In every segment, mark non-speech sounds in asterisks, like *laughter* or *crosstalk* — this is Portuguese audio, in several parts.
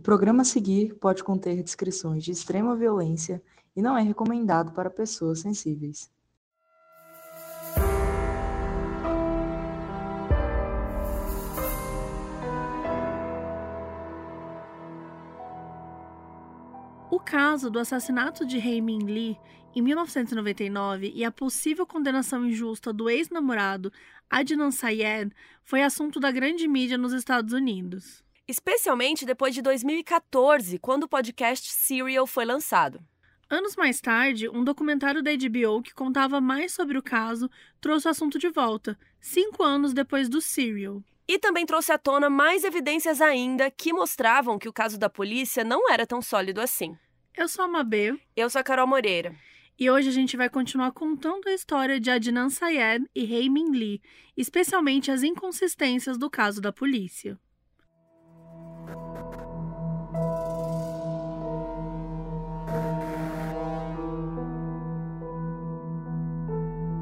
O programa a seguir pode conter descrições de extrema violência e não é recomendado para pessoas sensíveis. O caso do assassinato de Hae Min Lee em 1999 e a possível condenação injusta do ex-namorado Adnan Syed foi assunto da grande mídia nos Estados Unidos. Especialmente depois de 2014, quando o podcast Serial foi lançado. Anos mais tarde, um documentário da HBO que contava mais sobre o caso trouxe o assunto de volta, cinco anos depois do Serial. E também trouxe à tona mais evidências ainda que mostravam que o caso da polícia não era tão sólido assim. Eu sou a Mabê. Eu sou a Carol Moreira. E hoje a gente vai continuar contando a história de Adnan Syed e Hae Min Lee, especialmente as inconsistências do caso da polícia. Thank you.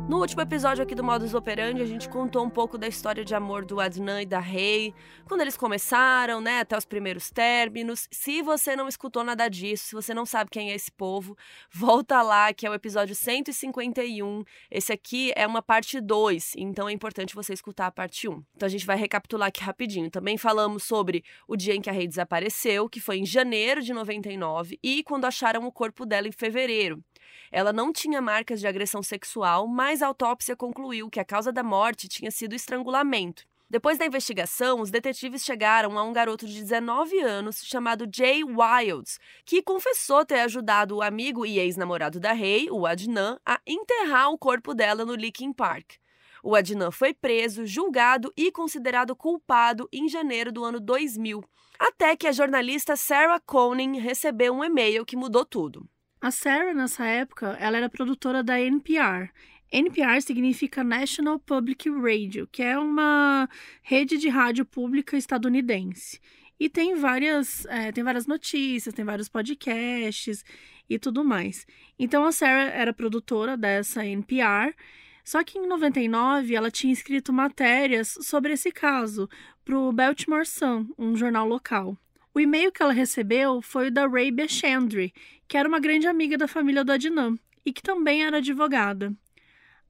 No último episódio aqui do Modus Operandi, a gente contou um pouco da história de amor do Adnan e da Rei, quando eles começaram, né, até os primeiros términos. Se você não escutou nada disso, se você não sabe quem é esse povo, volta lá, que é o episódio 151. Esse aqui é uma parte 2, então é importante você escutar a parte 1. Então a gente vai recapitular aqui rapidinho. Também falamos sobre o dia em que a Rei desapareceu, que foi em janeiro de 99, e quando acharam o corpo dela em fevereiro. Ela não tinha marcas de agressão sexual, mas a autópsia concluiu que a causa da morte tinha sido estrangulamento. Depois da investigação, os detetives chegaram a um garoto de 19 anos chamado Jay Wilds, que confessou ter ajudado o amigo e ex-namorado da Rei, o Adnan, a enterrar o corpo dela no Licking Park. O Adnan foi preso, julgado e considerado culpado em janeiro do ano 2000, até que a jornalista Sarah Conin recebeu um e-mail que mudou tudo. A Sarah, nessa época, ela era produtora da NPR. NPR significa National Public Radio, que é uma rede de rádio pública estadunidense. E tem várias, é, tem várias notícias, tem vários podcasts e tudo mais. Então a Sarah era produtora dessa NPR, só que em 99 ela tinha escrito matérias sobre esse caso para o Baltimore Sun, um jornal local. O e-mail que ela recebeu foi o da Rabia Chandri, que era uma grande amiga da família do Adnan e que também era advogada.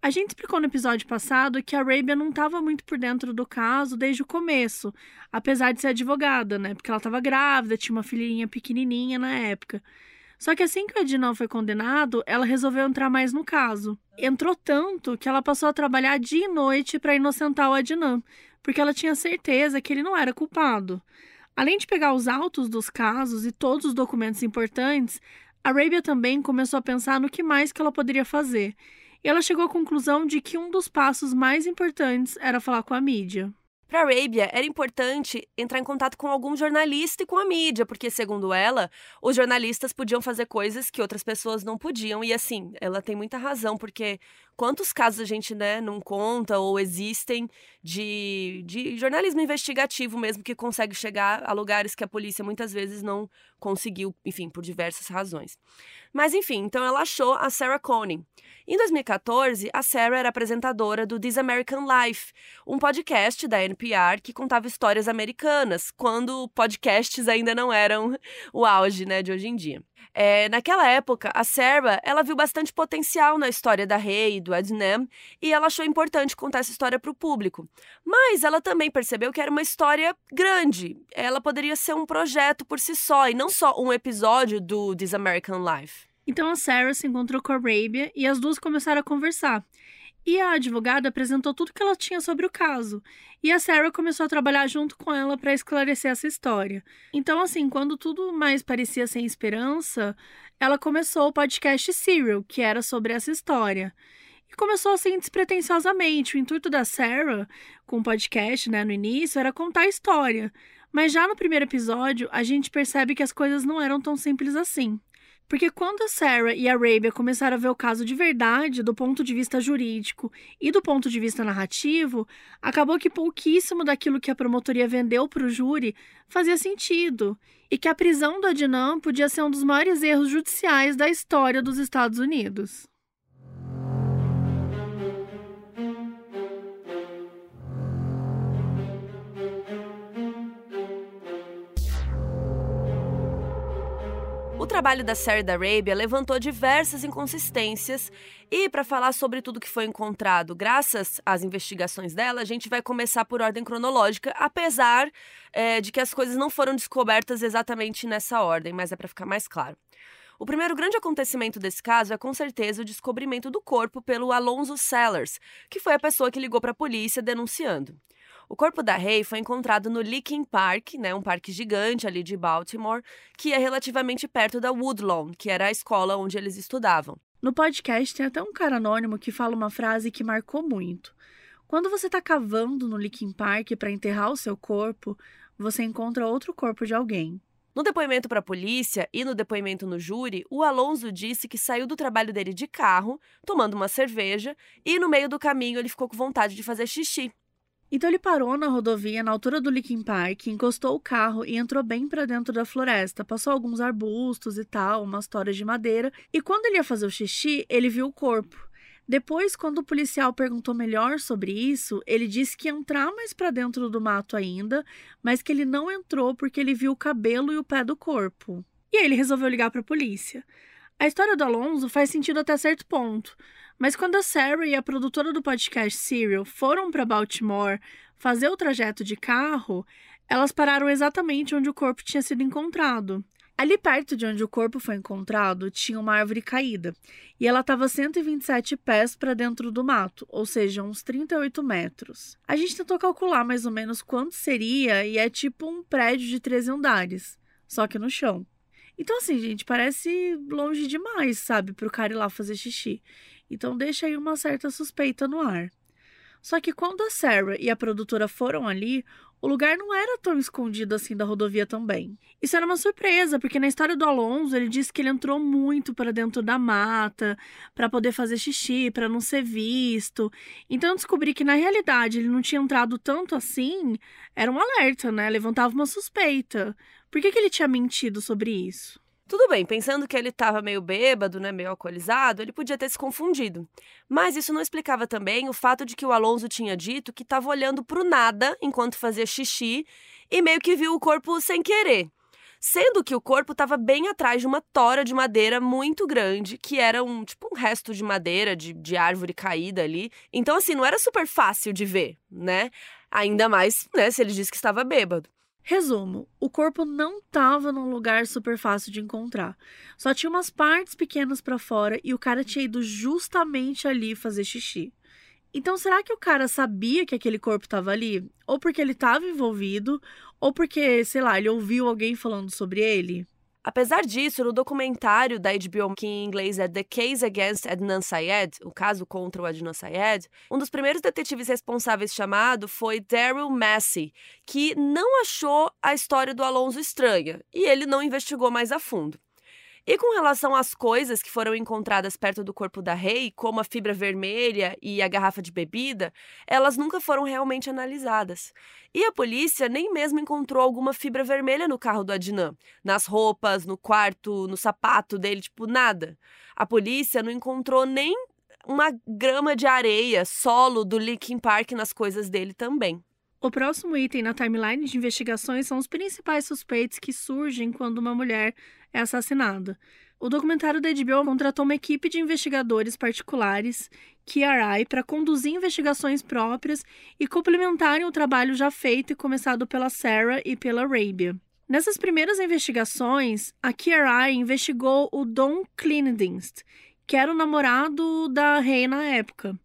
A gente explicou no episódio passado que a Rabia não estava muito por dentro do caso desde o começo, apesar de ser advogada, né? Porque ela estava grávida, tinha uma filhinha pequenininha na época. Só que assim que o Adnan foi condenado, ela resolveu entrar mais no caso. Entrou tanto que ela passou a trabalhar dia e noite para inocentar o Adnan, porque ela tinha certeza que ele não era culpado. Além de pegar os autos dos casos e todos os documentos importantes, Arabia também começou a pensar no que mais que ela poderia fazer. E ela chegou à conclusão de que um dos passos mais importantes era falar com a mídia. Para Arabia, era importante entrar em contato com algum jornalista e com a mídia, porque, segundo ela, os jornalistas podiam fazer coisas que outras pessoas não podiam. E, assim, ela tem muita razão, porque quantos casos a gente né, não conta ou existem de, de jornalismo investigativo mesmo que consegue chegar a lugares que a polícia muitas vezes não conseguiu, enfim, por diversas razões. Mas enfim, então ela achou a Sarah Conin. Em 2014, a Sarah era apresentadora do This American Life, um podcast da NPR que contava histórias americanas, quando podcasts ainda não eram o auge né, de hoje em dia. É, naquela época, a Sarah, ela viu bastante potencial na história da Rei e do Adnan, e ela achou importante contar essa história para o público. Mas ela também percebeu que era uma história grande. Ela poderia ser um projeto por si só, e não só um episódio do This American Life. Então a Sarah se encontrou com a Arabia e as duas começaram a conversar. E a advogada apresentou tudo que ela tinha sobre o caso. E a Sarah começou a trabalhar junto com ela para esclarecer essa história. Então, assim, quando tudo mais parecia sem esperança, ela começou o podcast Serial, que era sobre essa história. E começou assim despretensiosamente. O intuito da Sarah com o podcast, né, no início, era contar a história. Mas já no primeiro episódio, a gente percebe que as coisas não eram tão simples assim. Porque quando a Sarah e a Arabia começaram a ver o caso de verdade, do ponto de vista jurídico e do ponto de vista narrativo, acabou que pouquíssimo daquilo que a promotoria vendeu para o júri fazia sentido. E que a prisão do Adnan podia ser um dos maiores erros judiciais da história dos Estados Unidos. Trabalho da Sarah da Arabia levantou diversas inconsistências e para falar sobre tudo que foi encontrado, graças às investigações dela, a gente vai começar por ordem cronológica, apesar é, de que as coisas não foram descobertas exatamente nessa ordem, mas é para ficar mais claro. O primeiro grande acontecimento desse caso é com certeza o descobrimento do corpo pelo Alonso Sellers, que foi a pessoa que ligou para a polícia denunciando. O corpo da Ray foi encontrado no Licking Park, né, um parque gigante ali de Baltimore, que é relativamente perto da Woodlawn, que era a escola onde eles estudavam. No podcast tem até um cara anônimo que fala uma frase que marcou muito. Quando você está cavando no Licking Park para enterrar o seu corpo, você encontra outro corpo de alguém. No depoimento para a polícia e no depoimento no júri, o Alonso disse que saiu do trabalho dele de carro, tomando uma cerveja, e no meio do caminho ele ficou com vontade de fazer xixi. Então ele parou na rodovia na altura do Licking Park, encostou o carro e entrou bem para dentro da floresta. Passou alguns arbustos e tal, umas toras de madeira, e quando ele ia fazer o xixi, ele viu o corpo. Depois, quando o policial perguntou melhor sobre isso, ele disse que ia entrar mais para dentro do mato ainda, mas que ele não entrou porque ele viu o cabelo e o pé do corpo. E aí ele resolveu ligar para a polícia. A história do Alonso faz sentido até certo ponto. Mas quando a Sarah e a produtora do podcast Serial foram para Baltimore fazer o trajeto de carro, elas pararam exatamente onde o corpo tinha sido encontrado. Ali perto de onde o corpo foi encontrado, tinha uma árvore caída, e ela estava 127 pés para dentro do mato, ou seja, uns 38 metros. A gente tentou calcular mais ou menos quanto seria, e é tipo um prédio de três andares, só que no chão. Então, assim, gente, parece longe demais, sabe, para o cara ir lá fazer xixi. Então deixa aí uma certa suspeita no ar. Só que quando a Sarah e a produtora foram ali, o lugar não era tão escondido assim da rodovia também. Isso era uma surpresa, porque na história do Alonso ele disse que ele entrou muito para dentro da mata para poder fazer xixi, para não ser visto. Então descobri que na realidade ele não tinha entrado tanto assim, era um alerta, né? Levantava uma suspeita. Por que, que ele tinha mentido sobre isso? Tudo bem, pensando que ele estava meio bêbado, né, meio alcoolizado, ele podia ter se confundido. Mas isso não explicava também o fato de que o Alonso tinha dito que estava olhando para o nada enquanto fazia xixi e meio que viu o corpo sem querer. Sendo que o corpo estava bem atrás de uma tora de madeira muito grande, que era um tipo um resto de madeira, de, de árvore caída ali. Então, assim, não era super fácil de ver, né? Ainda mais, né, se ele disse que estava bêbado. Resumo: o corpo não estava num lugar super fácil de encontrar. Só tinha umas partes pequenas para fora e o cara tinha ido justamente ali fazer xixi. Então, será que o cara sabia que aquele corpo estava ali? Ou porque ele estava envolvido, ou porque, sei lá, ele ouviu alguém falando sobre ele? Apesar disso, no documentário da HBO, que em inglês é The Case Against Adnan Syed, o caso contra o Adnan Syed, um dos primeiros detetives responsáveis chamado foi Daryl Massey, que não achou a história do Alonso estranha e ele não investigou mais a fundo. E com relação às coisas que foram encontradas perto do corpo da Rei, como a fibra vermelha e a garrafa de bebida, elas nunca foram realmente analisadas. E a polícia nem mesmo encontrou alguma fibra vermelha no carro do Adnan, nas roupas, no quarto, no sapato dele, tipo nada. A polícia não encontrou nem uma grama de areia, solo do Linkin Park nas coisas dele também. O próximo item na timeline de investigações são os principais suspeitos que surgem quando uma mulher é assassinada. O documentário da HBO contratou uma equipe de investigadores particulares, KRI, para conduzir investigações próprias e complementarem o trabalho já feito e começado pela Sarah e pela Arabia. Nessas primeiras investigações, a KRI investigou o Don Cleandienst, que era o namorado da Rei na época.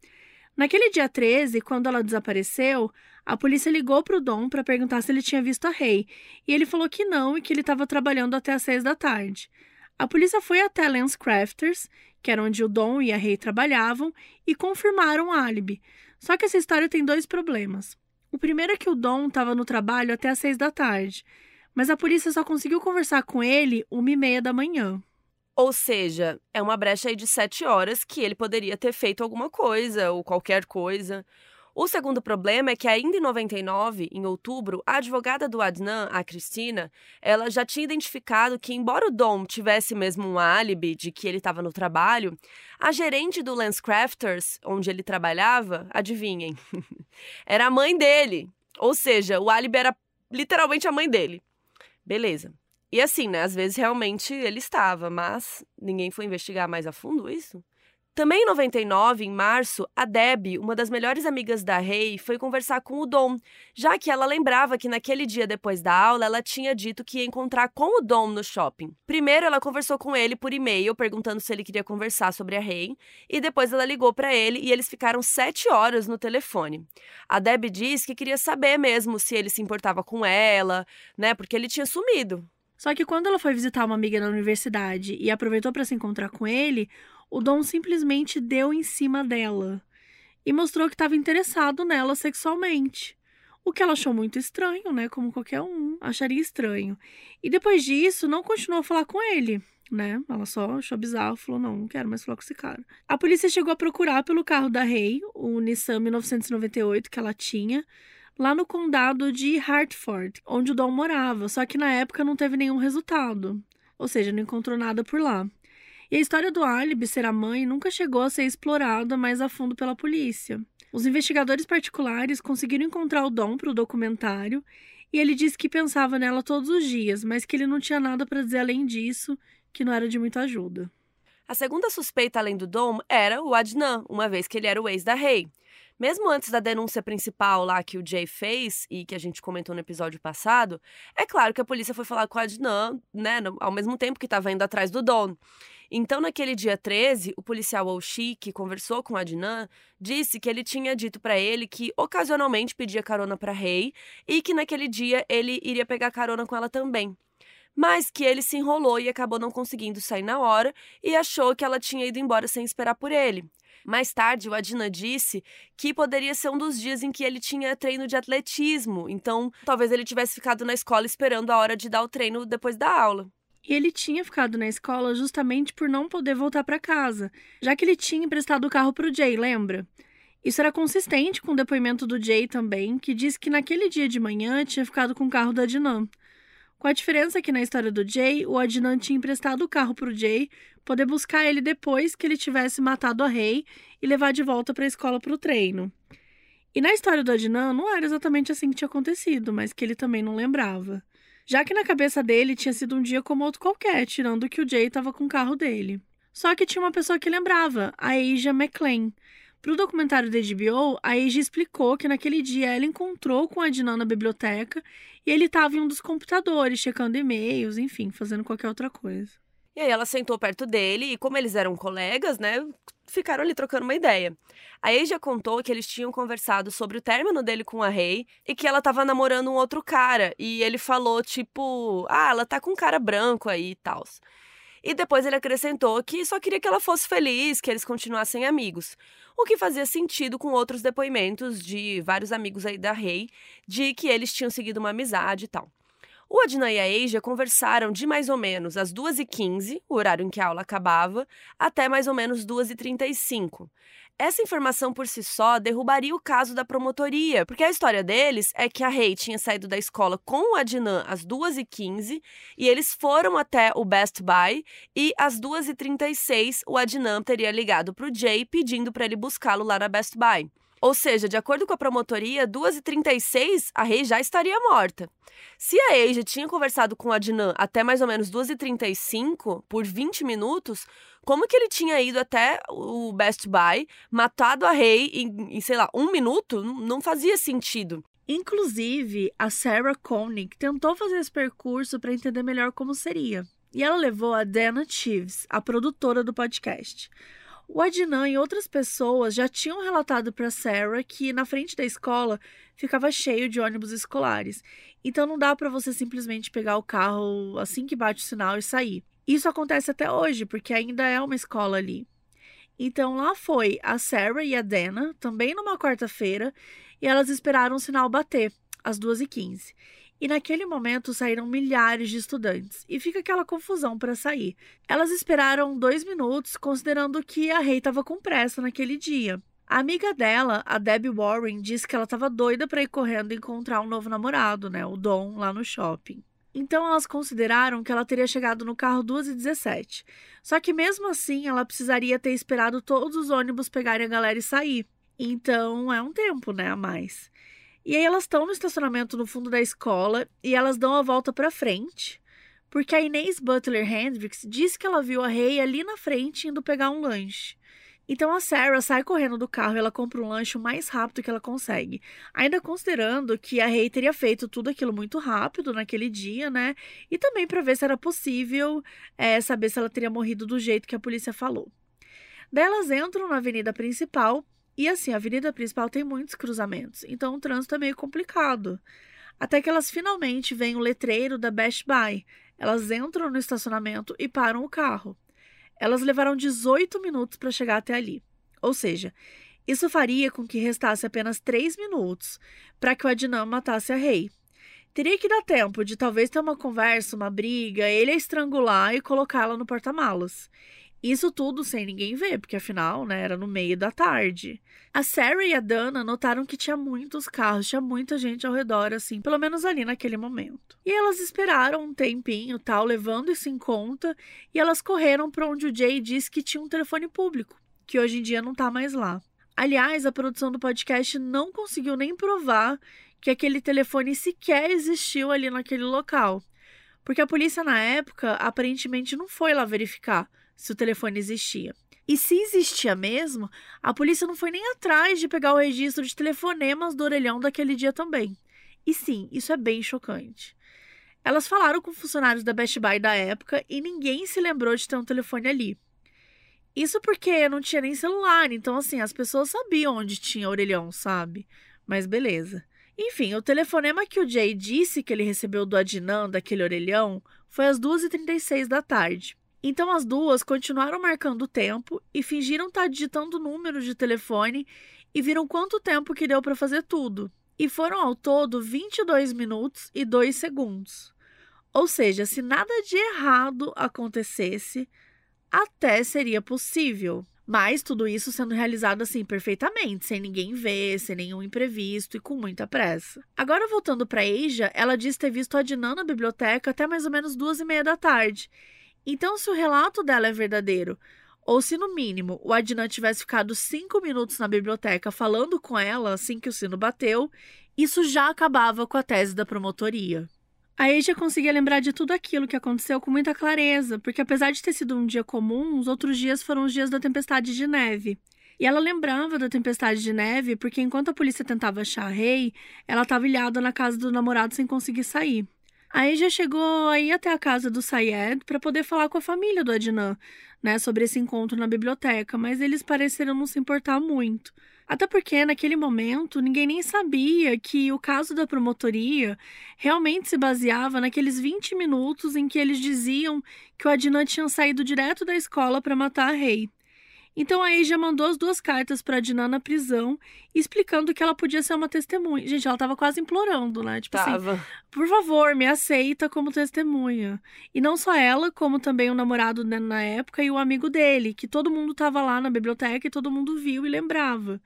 Naquele dia 13, quando ela desapareceu, a polícia ligou para o Dom para perguntar se ele tinha visto a Rei, e ele falou que não e que ele estava trabalhando até às seis da tarde. A polícia foi até Lance Crafters, que era onde o Dom e a Rei trabalhavam, e confirmaram o álibi. Só que essa história tem dois problemas. O primeiro é que o Dom estava no trabalho até às seis da tarde, mas a polícia só conseguiu conversar com ele uma e meia da manhã. Ou seja, é uma brecha aí de sete horas que ele poderia ter feito alguma coisa ou qualquer coisa. O segundo problema é que ainda em 99, em outubro, a advogada do Adnan, a Cristina, ela já tinha identificado que, embora o Dom tivesse mesmo um álibi de que ele estava no trabalho, a gerente do Lance Crafters, onde ele trabalhava, adivinhem, *laughs* era a mãe dele. Ou seja, o álibi era literalmente a mãe dele. Beleza. E assim, né? Às vezes realmente ele estava, mas ninguém foi investigar mais a fundo isso? Também em 99, em março, a Deb, uma das melhores amigas da Rei, foi conversar com o Dom, já que ela lembrava que naquele dia depois da aula ela tinha dito que ia encontrar com o Dom no shopping. Primeiro, ela conversou com ele por e-mail, perguntando se ele queria conversar sobre a Rei, e depois ela ligou para ele e eles ficaram sete horas no telefone. A Deb disse que queria saber mesmo se ele se importava com ela, né, porque ele tinha sumido. Só que quando ela foi visitar uma amiga na universidade e aproveitou para se encontrar com ele, o Dom simplesmente deu em cima dela e mostrou que estava interessado nela sexualmente. O que ela achou muito estranho, né? Como qualquer um acharia estranho. E depois disso, não continuou a falar com ele, né? Ela só achou bizarro, falou: não, não quero mais falar com esse cara. A polícia chegou a procurar pelo carro da Rei, o Nissan 1998 que ela tinha, lá no condado de Hartford, onde o Dom morava, só que na época não teve nenhum resultado. Ou seja, não encontrou nada por lá. E a história do álibi ser a mãe nunca chegou a ser explorada mais a fundo pela polícia. Os investigadores particulares conseguiram encontrar o Dom para o documentário e ele disse que pensava nela todos os dias, mas que ele não tinha nada para dizer além disso, que não era de muita ajuda. A segunda suspeita além do Dom era o Adnan, uma vez que ele era o ex da Rei. Mesmo antes da denúncia principal lá que o Jay fez e que a gente comentou no episódio passado, é claro que a polícia foi falar com o Adnan, né, ao mesmo tempo que estava indo atrás do Dom. Então, naquele dia 13, o policial Oshie, que conversou com Adnan, disse que ele tinha dito para ele que ocasionalmente pedia carona para Rei e que naquele dia ele iria pegar carona com ela também. Mas que ele se enrolou e acabou não conseguindo sair na hora e achou que ela tinha ido embora sem esperar por ele. Mais tarde, o Adnan disse que poderia ser um dos dias em que ele tinha treino de atletismo, então talvez ele tivesse ficado na escola esperando a hora de dar o treino depois da aula. E ele tinha ficado na escola justamente por não poder voltar para casa, já que ele tinha emprestado o carro para o Jay, lembra? Isso era consistente com o depoimento do Jay também, que disse que naquele dia de manhã tinha ficado com o carro da Adnan. Com a diferença que na história do Jay, o Adnan tinha emprestado o carro para o Jay poder buscar ele depois que ele tivesse matado a Rei e levar de volta para a escola para o treino. E na história do Adnan, não era exatamente assim que tinha acontecido, mas que ele também não lembrava já que na cabeça dele tinha sido um dia como outro qualquer, tirando que o Jay estava com o carro dele. Só que tinha uma pessoa que lembrava, a Asia McLean. Para o documentário da HBO, a Asia explicou que naquele dia ela encontrou com a Adnan na biblioteca e ele estava em um dos computadores, checando e-mails, enfim, fazendo qualquer outra coisa. E aí ela sentou perto dele e como eles eram colegas, né, ficaram ali trocando uma ideia. A Asia contou que eles tinham conversado sobre o término dele com a Rei e que ela tava namorando um outro cara. E ele falou, tipo, ah, ela tá com um cara branco aí e tal. E depois ele acrescentou que só queria que ela fosse feliz, que eles continuassem amigos. O que fazia sentido com outros depoimentos de vários amigos aí da Rei, de que eles tinham seguido uma amizade e tal. O Adnan e a Asia conversaram de mais ou menos às 2h15, o horário em que a aula acabava, até mais ou menos 2h35. Essa informação por si só derrubaria o caso da promotoria, porque a história deles é que a Rei tinha saído da escola com o Adnan às 2h15 e eles foram até o Best Buy e às 2h36 o Adnan teria ligado para o Jay pedindo para ele buscá-lo lá na Best Buy. Ou seja, de acordo com a promotoria, 2h36 a Rei já estaria morta. Se a Eija tinha conversado com a Adnan até mais ou menos 2h35, por 20 minutos, como que ele tinha ido até o Best Buy, matado a Rei em, em sei lá, um minuto? Não fazia sentido. Inclusive, a Sarah Koenig tentou fazer esse percurso para entender melhor como seria. E ela levou a Dana Chives, a produtora do podcast. O Adnan e outras pessoas já tinham relatado para Sarah que na frente da escola ficava cheio de ônibus escolares. Então não dá para você simplesmente pegar o carro assim que bate o sinal e sair. Isso acontece até hoje, porque ainda é uma escola ali. Então lá foi a Sarah e a Dana, também numa quarta-feira, e elas esperaram o sinal bater, às 2h15 e naquele momento saíram milhares de estudantes, e fica aquela confusão para sair. Elas esperaram dois minutos, considerando que a Rei estava com pressa naquele dia. A amiga dela, a Debbie Warren, disse que ela estava doida para ir correndo encontrar um novo namorado, né, o Dom, lá no shopping. Então elas consideraram que ela teria chegado no carro 2h17. Só que mesmo assim ela precisaria ter esperado todos os ônibus pegarem a galera e sair. Então é um tempo, né, a mais. E aí elas estão no estacionamento no fundo da escola e elas dão a volta para frente, porque a Inês Butler Hendricks disse que ela viu a Ray ali na frente indo pegar um lanche. Então a Sarah sai correndo do carro e ela compra um lanche o mais rápido que ela consegue. Ainda considerando que a Ray teria feito tudo aquilo muito rápido naquele dia, né? E também para ver se era possível é, saber se ela teria morrido do jeito que a polícia falou. Daí elas entram na avenida principal e assim, a avenida principal tem muitos cruzamentos, então o trânsito é meio complicado. Até que elas finalmente veem o letreiro da Best Buy. Elas entram no estacionamento e param o carro. Elas levaram 18 minutos para chegar até ali. Ou seja, isso faria com que restasse apenas 3 minutos para que o Adnan matasse a Rei. Teria que dar tempo de talvez ter uma conversa, uma briga, ele a estrangular e colocá-la no porta-malas. Isso tudo sem ninguém ver, porque afinal, né, era no meio da tarde. A Sarah e a Dana notaram que tinha muitos carros, tinha muita gente ao redor, assim, pelo menos ali naquele momento. E elas esperaram um tempinho, tal, levando isso em conta, e elas correram para onde o Jay disse que tinha um telefone público, que hoje em dia não tá mais lá. Aliás, a produção do podcast não conseguiu nem provar que aquele telefone sequer existiu ali naquele local. Porque a polícia na época aparentemente não foi lá verificar se o telefone existia. E se existia mesmo, a polícia não foi nem atrás de pegar o registro de telefonemas do orelhão daquele dia também. E sim, isso é bem chocante. Elas falaram com funcionários da Best Buy da época e ninguém se lembrou de ter um telefone ali. Isso porque não tinha nem celular, então assim, as pessoas sabiam onde tinha orelhão, sabe? Mas beleza. Enfim, o telefonema que o Jay disse que ele recebeu do Adnan, daquele orelhão, foi às 2h36 da tarde. Então as duas continuaram marcando o tempo e fingiram estar tá digitando o número de telefone e viram quanto tempo que deu para fazer tudo. E foram ao todo 22 minutos e 2 segundos. Ou seja, se nada de errado acontecesse, até seria possível. Mas tudo isso sendo realizado assim perfeitamente, sem ninguém ver, sem nenhum imprevisto e com muita pressa. Agora voltando para Asia, ela diz ter visto a Dinan na biblioteca até mais ou menos duas e meia da tarde então, se o relato dela é verdadeiro, ou se no mínimo o Adnan tivesse ficado cinco minutos na biblioteca falando com ela assim que o sino bateu, isso já acabava com a tese da promotoria. A Asia conseguia lembrar de tudo aquilo que aconteceu com muita clareza, porque apesar de ter sido um dia comum, os outros dias foram os dias da tempestade de neve. E ela lembrava da tempestade de neve porque enquanto a polícia tentava achar a Rei, ela estava ilhada na casa do namorado sem conseguir sair. Aí já chegou aí até a casa do Sayed para poder falar com a família do Adnan, né, sobre esse encontro na biblioteca, mas eles pareceram não se importar muito. Até porque, naquele momento, ninguém nem sabia que o caso da promotoria realmente se baseava naqueles 20 minutos em que eles diziam que o Adnan tinha saído direto da escola para matar a Rei. Então a Asia mandou as duas cartas para Dinan na prisão, explicando que ela podia ser uma testemunha. Gente, ela tava quase implorando, né? Tipo assim, tava. assim, por favor, me aceita como testemunha. E não só ela, como também o namorado né, na época e o amigo dele, que todo mundo tava lá na biblioteca e todo mundo viu e lembrava.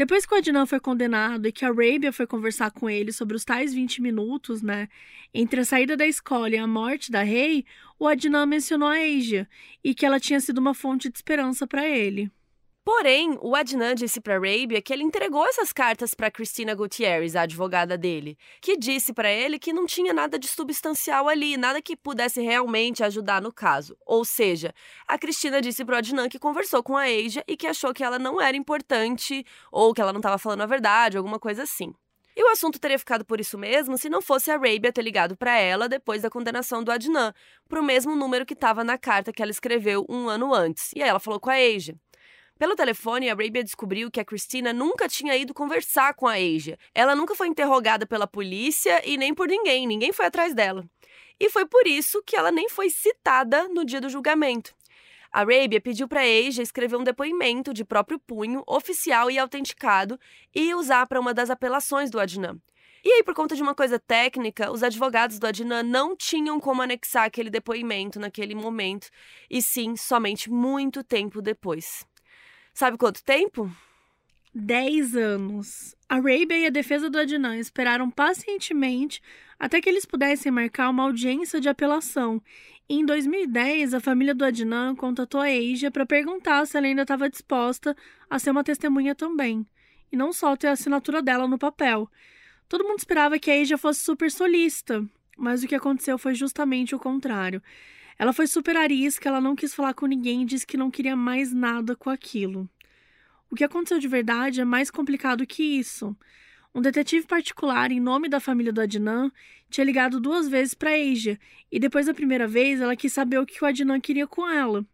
Depois que o Adnan foi condenado e que a Arabia foi conversar com ele sobre os tais 20 minutos, né, entre a saída da escola e a morte da rei, o Adnan mencionou a Asia e que ela tinha sido uma fonte de esperança para ele. Porém, o Adnan disse para Arabia que ele entregou essas cartas para Cristina Gutierrez, a advogada dele, que disse para ele que não tinha nada de substancial ali, nada que pudesse realmente ajudar no caso. Ou seja, a Cristina disse para o Adnan que conversou com a Asia e que achou que ela não era importante ou que ela não estava falando a verdade, alguma coisa assim. E o assunto teria ficado por isso mesmo se não fosse a Arabia ter ligado para ela depois da condenação do Adnan, para o mesmo número que estava na carta que ela escreveu um ano antes. E aí ela falou com a Asia. Pelo telefone, a Arabia descobriu que a Christina nunca tinha ido conversar com a Asia. Ela nunca foi interrogada pela polícia e nem por ninguém, ninguém foi atrás dela. E foi por isso que ela nem foi citada no dia do julgamento. A Arabia pediu para Asia escrever um depoimento de próprio punho, oficial e autenticado, e usar para uma das apelações do Adnan. E aí, por conta de uma coisa técnica, os advogados do Adnan não tinham como anexar aquele depoimento naquele momento, e sim somente muito tempo depois. Sabe quanto tempo? Dez anos. A Arabia e a defesa do Adnan esperaram pacientemente até que eles pudessem marcar uma audiência de apelação. E em 2010, a família do Adnan contatou a Asia para perguntar se ela ainda estava disposta a ser uma testemunha também, e não só ter a assinatura dela no papel. Todo mundo esperava que a Asia fosse super solista, mas o que aconteceu foi justamente o contrário. Ela foi super arisca, ela não quis falar com ninguém e disse que não queria mais nada com aquilo. O que aconteceu de verdade é mais complicado que isso. Um detetive particular, em nome da família do Adnan, tinha ligado duas vezes para Asia, e depois da primeira vez ela quis saber o que o Adnan queria com ela.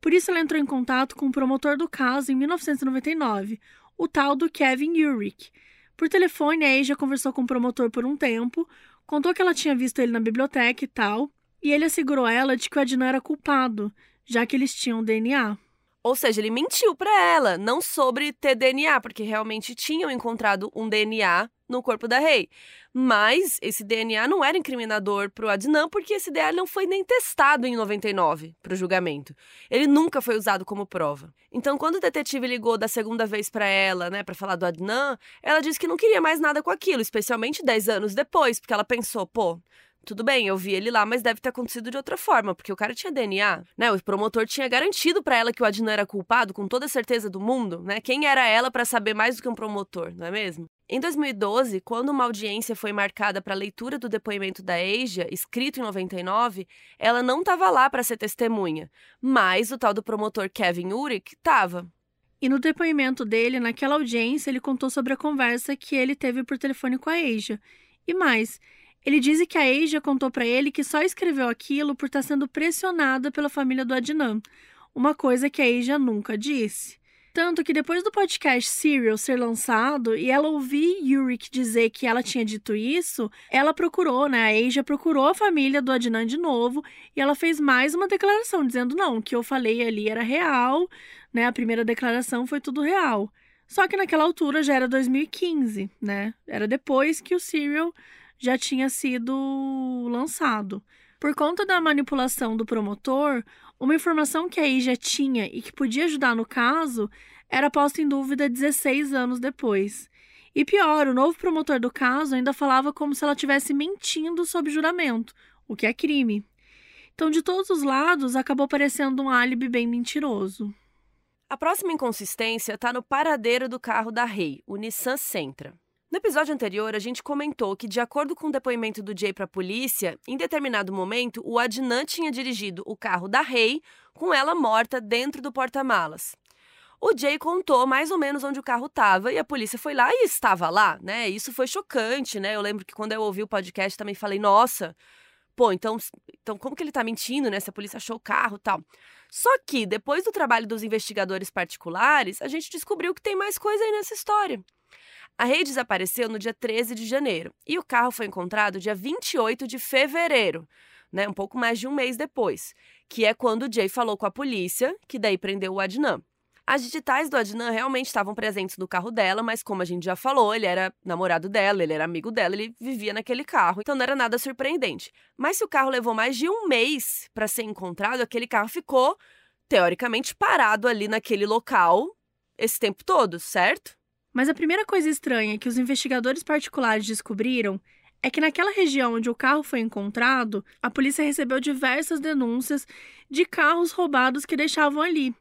Por isso ela entrou em contato com o promotor do caso em 1999, o tal do Kevin Urich. Por telefone, a Asia conversou com o promotor por um tempo, contou que ela tinha visto ele na biblioteca e tal, e ele assegurou a ela de que o Adnan era culpado, já que eles tinham DNA. Ou seja, ele mentiu para ela, não sobre ter DNA, porque realmente tinham encontrado um DNA no corpo da Rei. Mas esse DNA não era incriminador para o Adnan, porque esse DNA não foi nem testado em 99 para o julgamento. Ele nunca foi usado como prova. Então, quando o detetive ligou da segunda vez para ela, né, para falar do Adnan, ela disse que não queria mais nada com aquilo, especialmente 10 anos depois, porque ela pensou, pô, tudo bem, eu vi ele lá, mas deve ter acontecido de outra forma, porque o cara tinha DNA, né? O promotor tinha garantido para ela que o Adnan era culpado com toda a certeza do mundo, né? Quem era ela para saber mais do que um promotor, não é mesmo? Em 2012, quando uma audiência foi marcada para a leitura do depoimento da Asia, escrito em 99, ela não estava lá para ser testemunha, mas o tal do promotor Kevin Urich estava. E no depoimento dele, naquela audiência, ele contou sobre a conversa que ele teve por telefone com a Asia. E mais, ele diz que a Asia contou para ele que só escreveu aquilo por estar tá sendo pressionada pela família do Adnan, uma coisa que a Asia nunca disse. Tanto que depois do podcast Serial ser lançado e ela ouvir Yurik dizer que ela tinha dito isso, ela procurou, né? A Asia procurou a família do Adnan de novo e ela fez mais uma declaração dizendo não, o que eu falei ali era real, né? A primeira declaração foi tudo real. Só que naquela altura já era 2015, né? Era depois que o Serial já tinha sido lançado. Por conta da manipulação do promotor, uma informação que aí já tinha e que podia ajudar no caso era posta em dúvida 16 anos depois. E pior, o novo promotor do caso ainda falava como se ela estivesse mentindo sob juramento, o que é crime. Então, de todos os lados, acabou parecendo um álibi bem mentiroso. A próxima inconsistência está no paradeiro do carro da Rei, o Nissan Sentra. No episódio anterior, a gente comentou que, de acordo com o depoimento do Jay para a polícia, em determinado momento, o Adnan tinha dirigido o carro da Rei com ela morta dentro do porta-malas. O Jay contou mais ou menos onde o carro estava e a polícia foi lá e estava lá, né? Isso foi chocante, né? Eu lembro que quando eu ouvi o podcast também falei, nossa, pô, então, então como que ele tá mentindo, né? Se a polícia achou o carro tal. Só que, depois do trabalho dos investigadores particulares, a gente descobriu que tem mais coisa aí nessa história. A Rei desapareceu no dia 13 de janeiro e o carro foi encontrado dia 28 de fevereiro, né, um pouco mais de um mês depois, que é quando o Jay falou com a polícia, que daí prendeu o Adnan. As digitais do Adnan realmente estavam presentes no carro dela, mas como a gente já falou, ele era namorado dela, ele era amigo dela, ele vivia naquele carro, então não era nada surpreendente. Mas se o carro levou mais de um mês para ser encontrado, aquele carro ficou, teoricamente, parado ali naquele local esse tempo todo, certo? Mas a primeira coisa estranha que os investigadores particulares descobriram é que naquela região onde o carro foi encontrado, a polícia recebeu diversas denúncias de carros roubados que deixavam ali.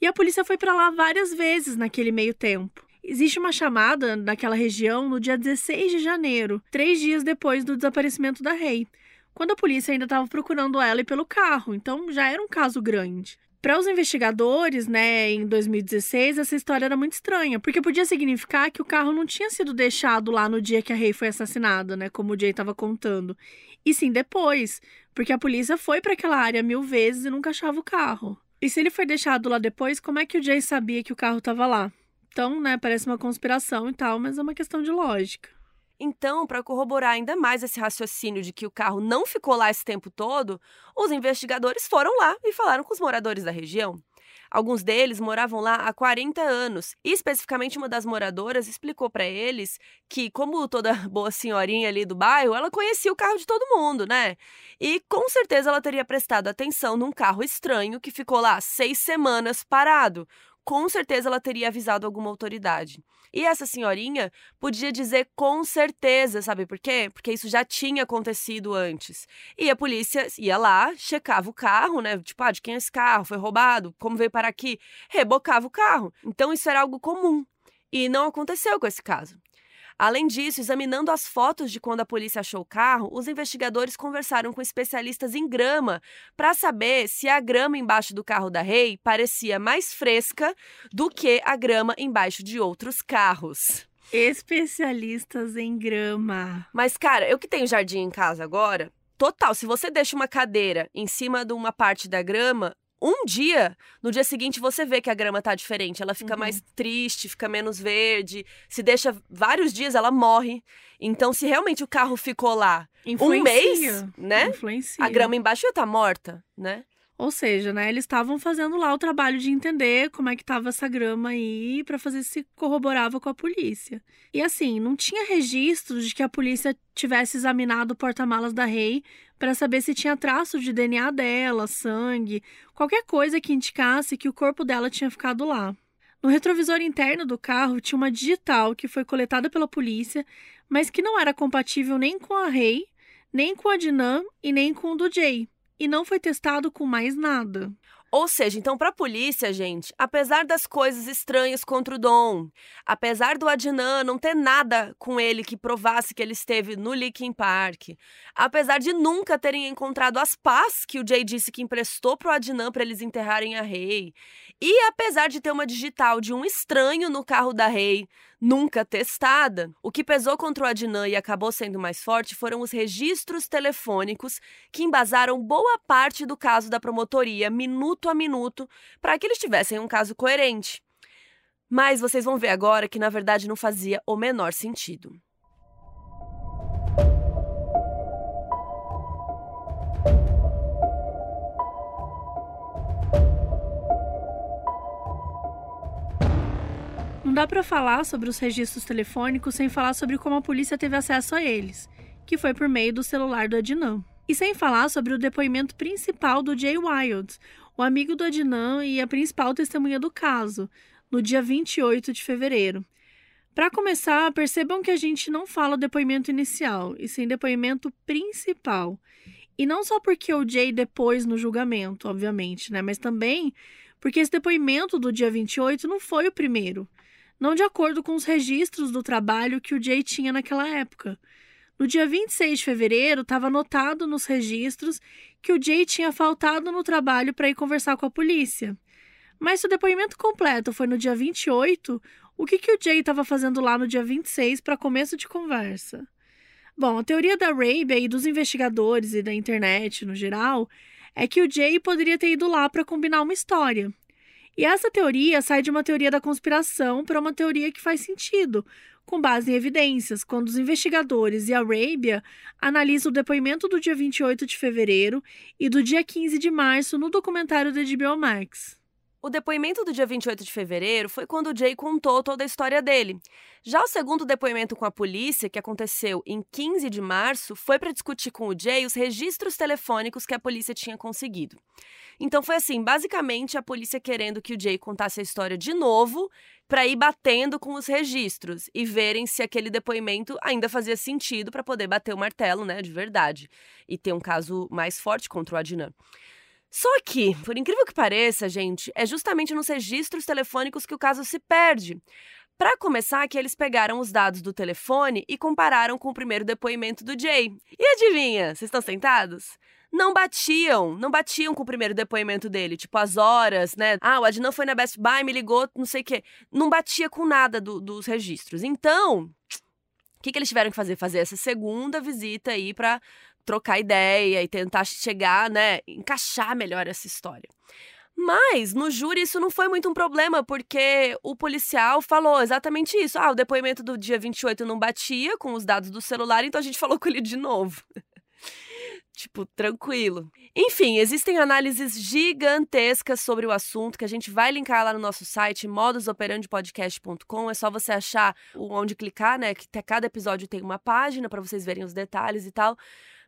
E a polícia foi para lá várias vezes naquele meio tempo. Existe uma chamada naquela região no dia 16 de janeiro, três dias depois do desaparecimento da Rei, quando a polícia ainda estava procurando ela e pelo carro, então já era um caso grande. Para os investigadores, né, em 2016, essa história era muito estranha, porque podia significar que o carro não tinha sido deixado lá no dia que a Rei foi assassinada, né, como o Jay estava contando. E sim depois, porque a polícia foi para aquela área mil vezes e nunca achava o carro. E se ele foi deixado lá depois, como é que o Jay sabia que o carro estava lá? Então, né, parece uma conspiração e tal, mas é uma questão de lógica. Então, para corroborar ainda mais esse raciocínio de que o carro não ficou lá esse tempo todo, os investigadores foram lá e falaram com os moradores da região. Alguns deles moravam lá há 40 anos e, especificamente, uma das moradoras explicou para eles que, como toda *laughs* boa senhorinha ali do bairro, ela conhecia o carro de todo mundo, né? E com certeza ela teria prestado atenção num carro estranho que ficou lá seis semanas parado, com certeza ela teria avisado alguma autoridade. E essa senhorinha podia dizer com certeza, sabe por quê? Porque isso já tinha acontecido antes. E a polícia ia lá, checava o carro, né? Tipo, ah, de quem é esse carro? Foi roubado? Como veio parar aqui? Rebocava o carro. Então isso era algo comum. E não aconteceu com esse caso. Além disso, examinando as fotos de quando a polícia achou o carro, os investigadores conversaram com especialistas em grama para saber se a grama embaixo do carro da Rei parecia mais fresca do que a grama embaixo de outros carros. Especialistas em grama. Mas, cara, eu que tenho jardim em casa agora, total, se você deixa uma cadeira em cima de uma parte da grama, um dia, no dia seguinte você vê que a grama tá diferente, ela fica uhum. mais triste, fica menos verde. Se deixa vários dias, ela morre. Então, se realmente o carro ficou lá Influencia. um mês, né? Influencia. A grama embaixo ia estar tá morta, né? Ou seja, né, eles estavam fazendo lá o trabalho de entender como é que estava essa grama aí para fazer se corroborava com a polícia. E assim, não tinha registro de que a polícia tivesse examinado o porta-malas da Rei para saber se tinha traço de DNA dela, sangue, qualquer coisa que indicasse que o corpo dela tinha ficado lá. No retrovisor interno do carro tinha uma digital que foi coletada pela polícia, mas que não era compatível nem com a Rei, nem com a Dinan e nem com o do Jay e não foi testado com mais nada. Ou seja, então, para a polícia, gente, apesar das coisas estranhas contra o Dom, apesar do Adnan não ter nada com ele que provasse que ele esteve no Linkin Park, apesar de nunca terem encontrado as pás que o Jay disse que emprestou pro Adnan para eles enterrarem a Rei, e apesar de ter uma digital de um estranho no carro da Rei, nunca testada, o que pesou contra o Adnan e acabou sendo mais forte foram os registros telefônicos que embasaram boa parte do caso da promotoria, minuto a minuto, para que eles tivessem um caso coerente. Mas vocês vão ver agora que na verdade não fazia o menor sentido. Não dá para falar sobre os registros telefônicos sem falar sobre como a polícia teve acesso a eles, que foi por meio do celular do Adnan. E sem falar sobre o depoimento principal do Jay Wild, o amigo do Adnan e a principal testemunha do caso, no dia 28 de fevereiro. Para começar, percebam que a gente não fala o depoimento inicial, e sim depoimento principal. E não só porque o Jay depois no julgamento, obviamente, né? Mas também porque esse depoimento do dia 28 não foi o primeiro não de acordo com os registros do trabalho que o Jay tinha naquela época. No dia 26 de fevereiro, estava anotado nos registros que o Jay tinha faltado no trabalho para ir conversar com a polícia. Mas se o depoimento completo foi no dia 28, o que, que o Jay estava fazendo lá no dia 26 para começo de conversa? Bom, a teoria da Arabia e dos investigadores e da internet no geral é que o Jay poderia ter ido lá para combinar uma história. E essa teoria sai de uma teoria da conspiração para uma teoria que faz sentido, com base em evidências, quando os investigadores e a Arabia analisam o depoimento do dia 28 de fevereiro e do dia 15 de março no documentário da HBO Max. O depoimento do dia 28 de fevereiro foi quando o Jay contou toda a história dele. Já o segundo depoimento com a polícia, que aconteceu em 15 de março, foi para discutir com o Jay os registros telefônicos que a polícia tinha conseguido. Então foi assim, basicamente a polícia querendo que o Jay contasse a história de novo para ir batendo com os registros e verem se aquele depoimento ainda fazia sentido para poder bater o martelo, né, de verdade, e ter um caso mais forte contra o Adnan. Só que, por incrível que pareça, gente, é justamente nos registros telefônicos que o caso se perde. Para começar, que eles pegaram os dados do telefone e compararam com o primeiro depoimento do Jay. E adivinha? Vocês estão sentados? não batiam, não batiam com o primeiro depoimento dele, tipo as horas, né? Ah, o Adnan foi na Best Buy, me ligou, não sei o quê. Não batia com nada do, dos registros. Então, o que, que eles tiveram que fazer? Fazer essa segunda visita aí para trocar ideia e tentar chegar, né, encaixar melhor essa história. Mas no júri isso não foi muito um problema, porque o policial falou exatamente isso. Ah, o depoimento do dia 28 não batia com os dados do celular, então a gente falou com ele de novo. *laughs* Tipo, tranquilo. Enfim, existem análises gigantescas sobre o assunto que a gente vai linkar lá no nosso site, modusoperandipodcast.com. É só você achar onde clicar, né? Que cada episódio tem uma página para vocês verem os detalhes e tal.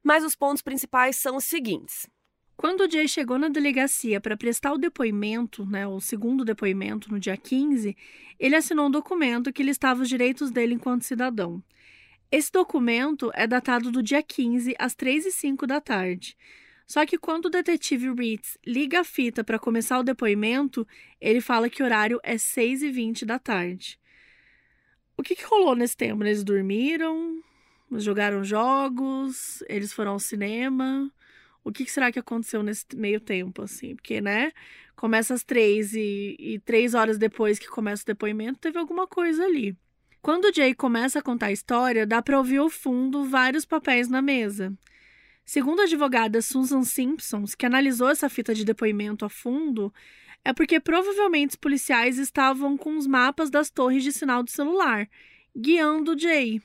Mas os pontos principais são os seguintes. Quando o Jay chegou na delegacia para prestar o depoimento, né, o segundo depoimento no dia 15, ele assinou um documento que listava os direitos dele enquanto cidadão. Esse documento é datado do dia 15, às 3 e 05 da tarde. Só que quando o detetive Ritz liga a fita para começar o depoimento, ele fala que o horário é 6 e 20 da tarde. O que, que rolou nesse tempo? Eles dormiram, jogaram jogos, eles foram ao cinema. O que, será que aconteceu nesse meio tempo, assim? Porque, né? Começa às três e, e três horas depois que começa o depoimento, teve alguma coisa ali. Quando o Jay começa a contar a história, dá para ouvir ao fundo vários papéis na mesa. Segundo a advogada Susan Simpsons, que analisou essa fita de depoimento a fundo, é porque provavelmente os policiais estavam com os mapas das torres de sinal do celular, guiando o Jay.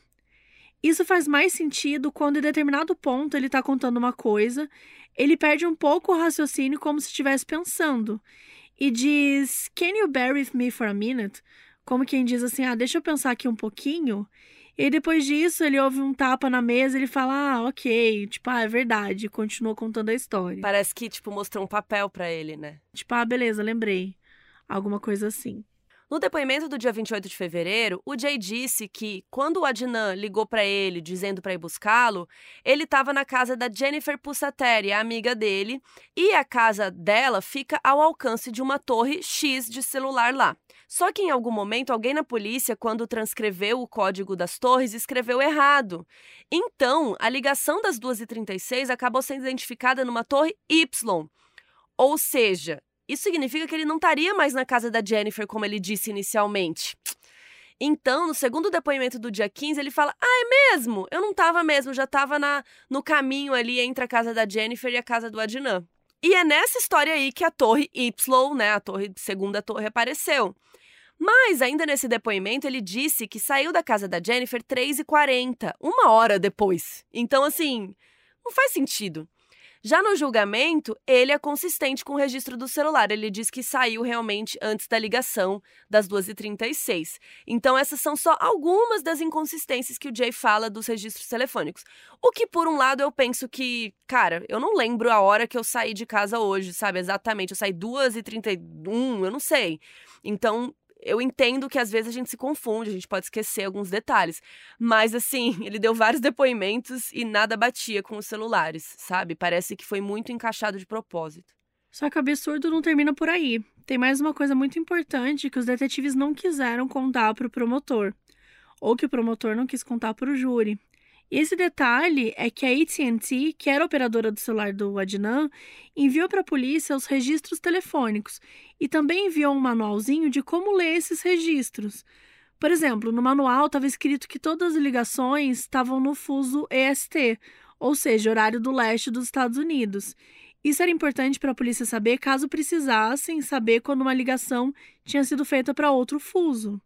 Isso faz mais sentido quando em determinado ponto ele está contando uma coisa, ele perde um pouco o raciocínio como se estivesse pensando e diz: Can you bear with me for a minute? Como quem diz assim: Ah, deixa eu pensar aqui um pouquinho. E depois disso, ele ouve um tapa na mesa e ele fala: Ah, ok, tipo, ah, é verdade. E continua contando a história. Parece que, tipo, mostrou um papel para ele, né? Tipo, ah, beleza, lembrei. Alguma coisa assim. No depoimento do dia 28 de fevereiro, o Jay disse que, quando o Adnan ligou para ele dizendo para ir buscá-lo, ele estava na casa da Jennifer Pussateri, a amiga dele, e a casa dela fica ao alcance de uma torre X de celular lá. Só que em algum momento, alguém na polícia, quando transcreveu o código das torres, escreveu errado. Então, a ligação das 2h36 acabou sendo identificada numa torre Y. Ou seja, isso significa que ele não estaria mais na casa da Jennifer, como ele disse inicialmente. Então, no segundo depoimento do dia 15, ele fala: Ah, é mesmo? Eu não estava mesmo, já estava no caminho ali entre a casa da Jennifer e a casa do Adnan. E é nessa história aí que a torre Y, né, a torre segunda torre apareceu. Mas, ainda nesse depoimento, ele disse que saiu da casa da Jennifer 3h40, uma hora depois. Então, assim, não faz sentido. Já no julgamento, ele é consistente com o registro do celular. Ele diz que saiu realmente antes da ligação das 2h36. Então, essas são só algumas das inconsistências que o Jay fala dos registros telefônicos. O que, por um lado, eu penso que, cara, eu não lembro a hora que eu saí de casa hoje, sabe? Exatamente. Eu saí 2h31, eu não sei. Então, eu entendo que às vezes a gente se confunde, a gente pode esquecer alguns detalhes. Mas, assim, *laughs* ele deu vários depoimentos e nada batia com os celulares, sabe? Parece que foi muito encaixado de propósito. Só que o absurdo não termina por aí. Tem mais uma coisa muito importante que os detetives não quiseram contar para o promotor, ou que o promotor não quis contar para o júri. Esse detalhe é que a AT&T, que era operadora do celular do Adnan, enviou para a polícia os registros telefônicos e também enviou um manualzinho de como ler esses registros. Por exemplo, no manual estava escrito que todas as ligações estavam no fuso EST, ou seja, horário do leste dos Estados Unidos. Isso era importante para a polícia saber caso precisassem saber quando uma ligação tinha sido feita para outro fuso.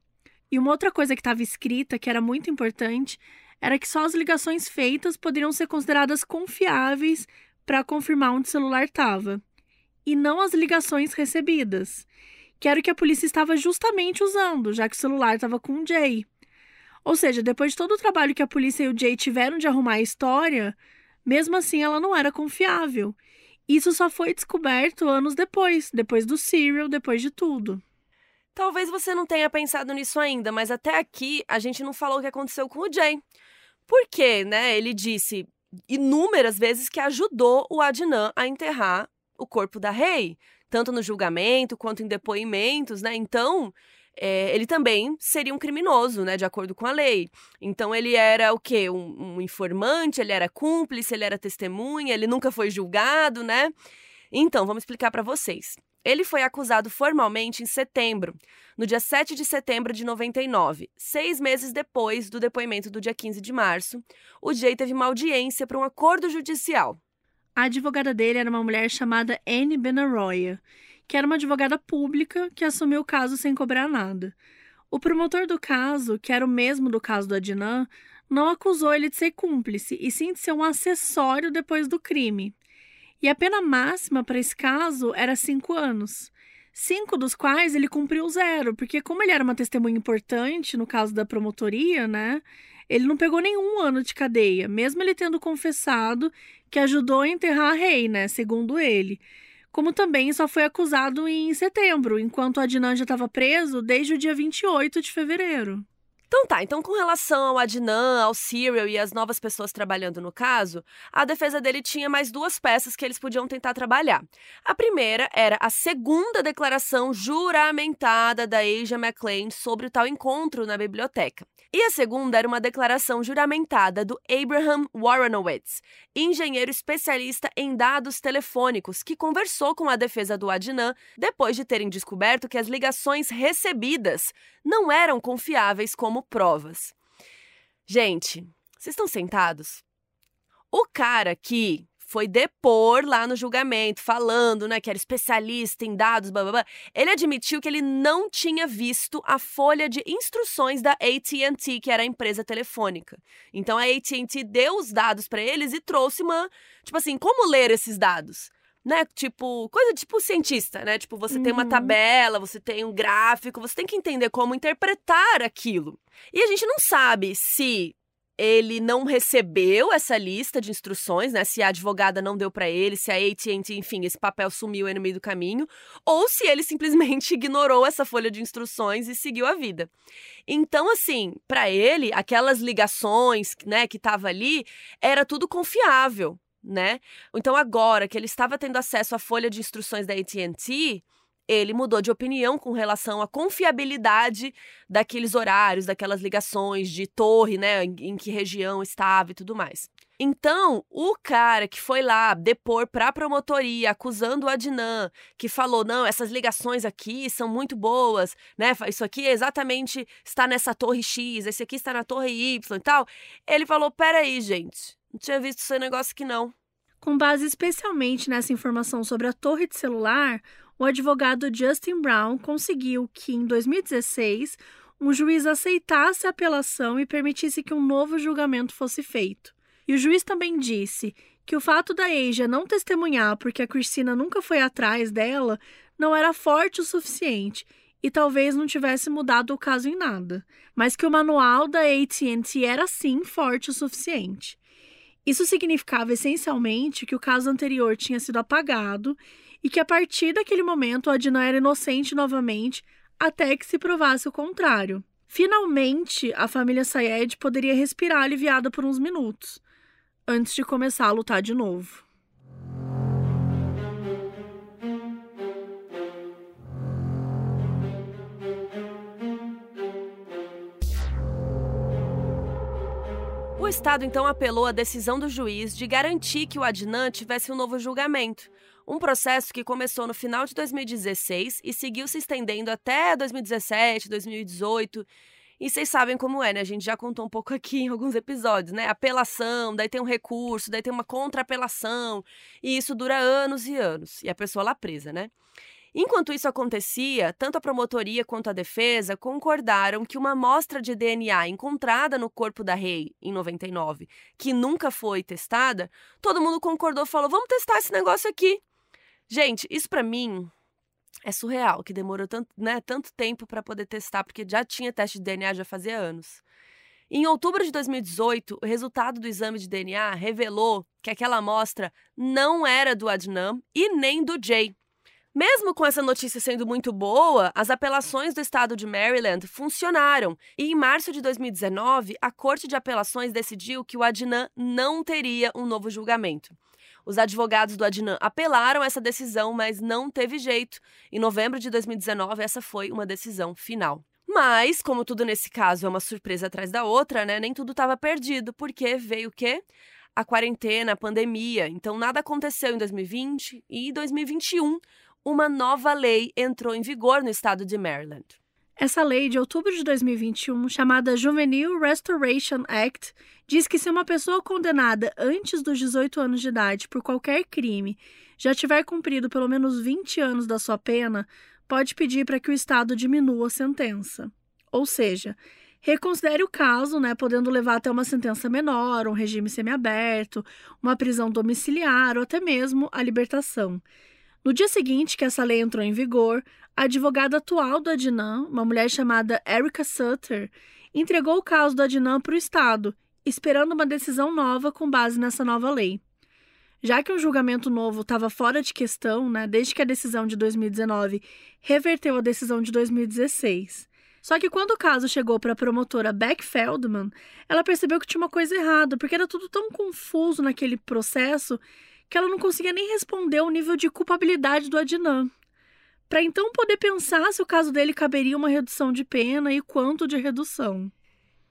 E uma outra coisa que estava escrita, que era muito importante, era que só as ligações feitas poderiam ser consideradas confiáveis para confirmar onde o celular estava, e não as ligações recebidas, que era o que a polícia estava justamente usando, já que o celular estava com o Jay. Ou seja, depois de todo o trabalho que a polícia e o Jay tiveram de arrumar a história, mesmo assim ela não era confiável. Isso só foi descoberto anos depois, depois do Serial, depois de tudo. Talvez você não tenha pensado nisso ainda, mas até aqui a gente não falou o que aconteceu com o Jay. Porque, né, ele disse inúmeras vezes que ajudou o Adnan a enterrar o corpo da rei, tanto no julgamento quanto em depoimentos, né? Então, é, ele também seria um criminoso, né, de acordo com a lei. Então ele era o quê? Um, um, informante, ele era cúmplice, ele era testemunha, ele nunca foi julgado, né? Então, vamos explicar para vocês. Ele foi acusado formalmente em setembro, no dia 7 de setembro de 99, seis meses depois do depoimento do dia 15 de março. O Jay teve uma audiência para um acordo judicial. A advogada dele era uma mulher chamada Anne Benaroya, que era uma advogada pública que assumiu o caso sem cobrar nada. O promotor do caso, que era o mesmo do caso do Adnan, não acusou ele de ser cúmplice, e sim de ser um acessório depois do crime. E a pena máxima para esse caso era cinco anos. Cinco dos quais ele cumpriu zero, porque como ele era uma testemunha importante no caso da promotoria, né? Ele não pegou nenhum ano de cadeia, mesmo ele tendo confessado que ajudou a enterrar a rei, né? Segundo ele. Como também só foi acusado em setembro, enquanto Adnan já estava preso desde o dia 28 de fevereiro. Então tá, então com relação ao Adnan, ao Cyril e as novas pessoas trabalhando no caso, a defesa dele tinha mais duas peças que eles podiam tentar trabalhar. A primeira era a segunda declaração juramentada da Asia McLean sobre o tal encontro na biblioteca. E a segunda era uma declaração juramentada do Abraham Warrenowitz, engenheiro especialista em dados telefônicos, que conversou com a defesa do Adnan depois de terem descoberto que as ligações recebidas não eram confiáveis como provas. Gente, vocês estão sentados? O cara que foi depor lá no julgamento, falando, né, que era especialista em dados, blá, blá, blá. Ele admitiu que ele não tinha visto a folha de instruções da AT&T, que era a empresa telefônica. Então a AT&T deu os dados para eles e trouxe uma, tipo assim, como ler esses dados? Né? Tipo, coisa tipo cientista, né? Tipo, você uhum. tem uma uhum. tabela, você tem um gráfico, você tem que entender como interpretar aquilo. E a gente não sabe se ele não recebeu essa lista de instruções, né? Se a advogada não deu para ele, se a AT&T, enfim, esse papel sumiu aí no meio do caminho, ou se ele simplesmente *laughs* ignorou essa folha de instruções e seguiu a vida. Então, assim, para ele, aquelas ligações, né, que tava ali, era tudo confiável, né? Então, agora que ele estava tendo acesso à folha de instruções da AT&T, ele mudou de opinião com relação à confiabilidade daqueles horários, daquelas ligações de torre, né, em, que região estava e tudo mais. Então, o cara que foi lá depor para a promotoria acusando o Adnan, que falou: "Não, essas ligações aqui são muito boas, né? Isso aqui exatamente está nessa torre X, esse aqui está na torre Y e tal". Ele falou: "Pera aí, gente. Não tinha visto esse negócio aqui não". Com base especialmente nessa informação sobre a torre de celular, o advogado Justin Brown conseguiu que, em 2016, um juiz aceitasse a apelação e permitisse que um novo julgamento fosse feito. E o juiz também disse que o fato da Asia não testemunhar porque a Cristina nunca foi atrás dela não era forte o suficiente e talvez não tivesse mudado o caso em nada, mas que o manual da AT&T era sim forte o suficiente. Isso significava essencialmente que o caso anterior tinha sido apagado e que a partir daquele momento Adnan era inocente novamente até que se provasse o contrário. Finalmente, a família Sayed poderia respirar aliviada por uns minutos, antes de começar a lutar de novo. O Estado então apelou à decisão do juiz de garantir que o Adnan tivesse um novo julgamento, um processo que começou no final de 2016 e seguiu se estendendo até 2017, 2018. E vocês sabem como é, né? A gente já contou um pouco aqui em alguns episódios, né? Apelação, daí tem um recurso, daí tem uma contra-apelação. E isso dura anos e anos. E a pessoa lá presa, né? Enquanto isso acontecia, tanto a promotoria quanto a defesa concordaram que uma amostra de DNA encontrada no corpo da Rei em 99, que nunca foi testada, todo mundo concordou, falou: "Vamos testar esse negócio aqui". Gente, isso para mim é surreal, que demorou tanto, né, tanto tempo para poder testar, porque já tinha teste de DNA já fazia anos. Em outubro de 2018, o resultado do exame de DNA revelou que aquela amostra não era do Adnan e nem do Jay. Mesmo com essa notícia sendo muito boa, as apelações do estado de Maryland funcionaram e em março de 2019, a Corte de Apelações decidiu que o Adnan não teria um novo julgamento. Os advogados do Adnan apelaram essa decisão, mas não teve jeito. Em novembro de 2019, essa foi uma decisão final. Mas, como tudo nesse caso é uma surpresa atrás da outra, né? Nem tudo estava perdido, porque veio o quê? A quarentena, a pandemia. Então, nada aconteceu em 2020 e em 2021, uma nova lei entrou em vigor no estado de Maryland. Essa lei de outubro de 2021, chamada Juvenile Restoration Act, diz que se uma pessoa condenada antes dos 18 anos de idade por qualquer crime já tiver cumprido pelo menos 20 anos da sua pena, pode pedir para que o Estado diminua a sentença. Ou seja, reconsidere o caso, né, podendo levar até uma sentença menor, um regime semiaberto, uma prisão domiciliar ou até mesmo a libertação. No dia seguinte que essa lei entrou em vigor, a advogada atual do Adnan, uma mulher chamada Erica Sutter, entregou o caso do Adnan para o Estado, esperando uma decisão nova com base nessa nova lei. Já que um julgamento novo estava fora de questão, né, desde que a decisão de 2019 reverteu a decisão de 2016. Só que quando o caso chegou para a promotora Beck Feldman, ela percebeu que tinha uma coisa errada, porque era tudo tão confuso naquele processo que ela não conseguia nem responder o nível de culpabilidade do Adnan. Para então poder pensar se o caso dele caberia uma redução de pena e quanto de redução.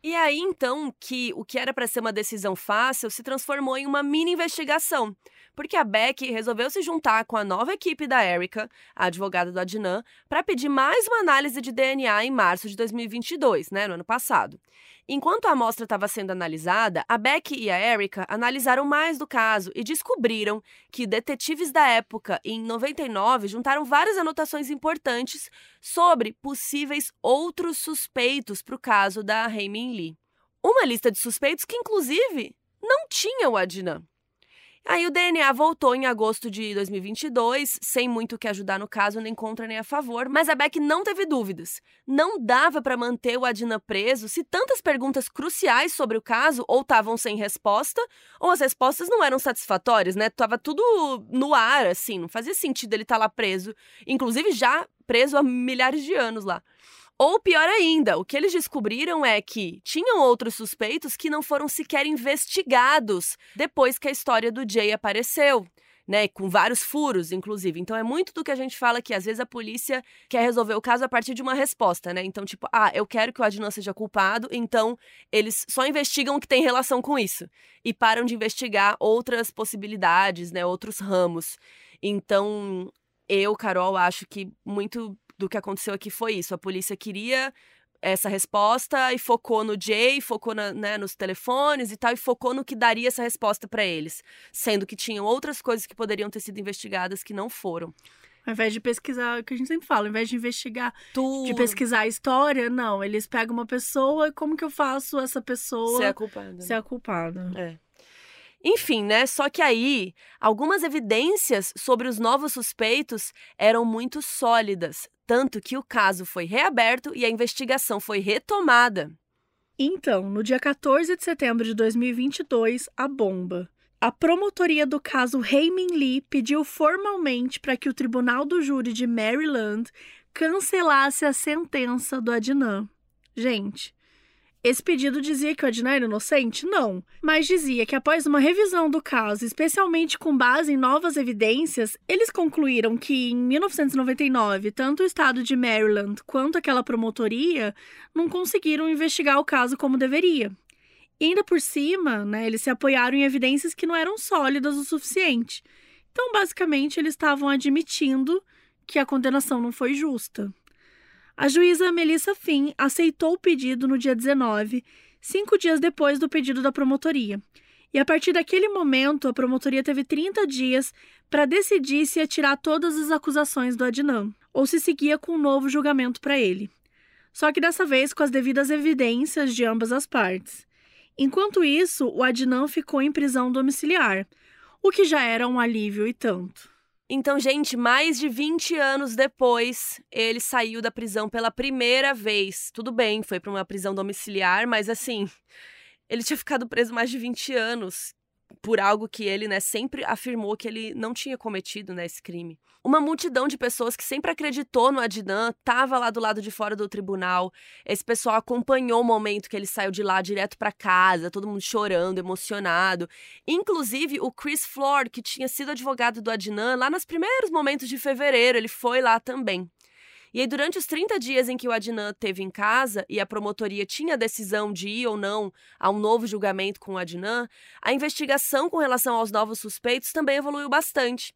E aí então que o que era para ser uma decisão fácil se transformou em uma mini investigação, porque a Beck resolveu se juntar com a nova equipe da Erika, a advogada do Adnan, para pedir mais uma análise de DNA em março de 2022, né, no ano passado. Enquanto a amostra estava sendo analisada, a Beck e a Erika analisaram mais do caso e descobriram que detetives da época, em 99, juntaram várias anotações importantes sobre possíveis outros suspeitos para o caso da Min Lee. Uma lista de suspeitos que, inclusive, não tinha o Adnan. Aí o DNA voltou em agosto de 2022, sem muito o que ajudar no caso, nem contra nem a favor, mas a Beck não teve dúvidas. Não dava para manter o Adnan preso se tantas perguntas cruciais sobre o caso ou estavam sem resposta, ou as respostas não eram satisfatórias, né? Tava tudo no ar, assim, não fazia sentido ele estar tá lá preso, inclusive já preso há milhares de anos lá. Ou pior ainda, o que eles descobriram é que tinham outros suspeitos que não foram sequer investigados depois que a história do Jay apareceu. Né, com vários furos, inclusive. Então é muito do que a gente fala que às vezes a polícia quer resolver o caso a partir de uma resposta, né? Então, tipo, ah, eu quero que o Adnan seja culpado, então eles só investigam o que tem relação com isso e param de investigar outras possibilidades, né, outros ramos. Então, eu, Carol, acho que muito do que aconteceu aqui foi isso. A polícia queria essa resposta e focou no Jay, focou na, né, nos telefones e tal, e focou no que daria essa resposta para eles, sendo que tinham outras coisas que poderiam ter sido investigadas que não foram. Ao invés de pesquisar, o que a gente sempre fala, ao invés de investigar, Tudo. de pesquisar a história, não, eles pegam uma pessoa e como que eu faço essa pessoa ser a culpada. Ser a culpada. É. Enfim, né? Só que aí, algumas evidências sobre os novos suspeitos eram muito sólidas, tanto que o caso foi reaberto e a investigação foi retomada. Então, no dia 14 de setembro de 2022, a bomba. A promotoria do caso Heyman Lee pediu formalmente para que o Tribunal do Júri de Maryland cancelasse a sentença do Adnan. Gente, esse pedido dizia que o Adnan era inocente? Não. Mas dizia que após uma revisão do caso, especialmente com base em novas evidências, eles concluíram que em 1999, tanto o estado de Maryland quanto aquela promotoria não conseguiram investigar o caso como deveria. E ainda por cima, né, eles se apoiaram em evidências que não eram sólidas o suficiente. Então, basicamente, eles estavam admitindo que a condenação não foi justa. A juíza Melissa Finn aceitou o pedido no dia 19, cinco dias depois do pedido da promotoria. E a partir daquele momento, a promotoria teve 30 dias para decidir se ia tirar todas as acusações do Adnan ou se seguia com um novo julgamento para ele. Só que dessa vez com as devidas evidências de ambas as partes. Enquanto isso, o Adnan ficou em prisão domiciliar, o que já era um alívio e tanto. Então, gente, mais de 20 anos depois, ele saiu da prisão pela primeira vez. Tudo bem, foi para uma prisão domiciliar, mas assim, *laughs* ele tinha ficado preso mais de 20 anos por algo que ele, né, sempre afirmou que ele não tinha cometido, né, esse crime. Uma multidão de pessoas que sempre acreditou no Adnan estava lá do lado de fora do tribunal. Esse pessoal acompanhou o momento que ele saiu de lá direto para casa, todo mundo chorando, emocionado. Inclusive o Chris Floyd, que tinha sido advogado do Adnan lá nos primeiros momentos de fevereiro, ele foi lá também. E aí, durante os 30 dias em que o Adnan teve em casa e a promotoria tinha a decisão de ir ou não a um novo julgamento com o Adnan, a investigação com relação aos novos suspeitos também evoluiu bastante.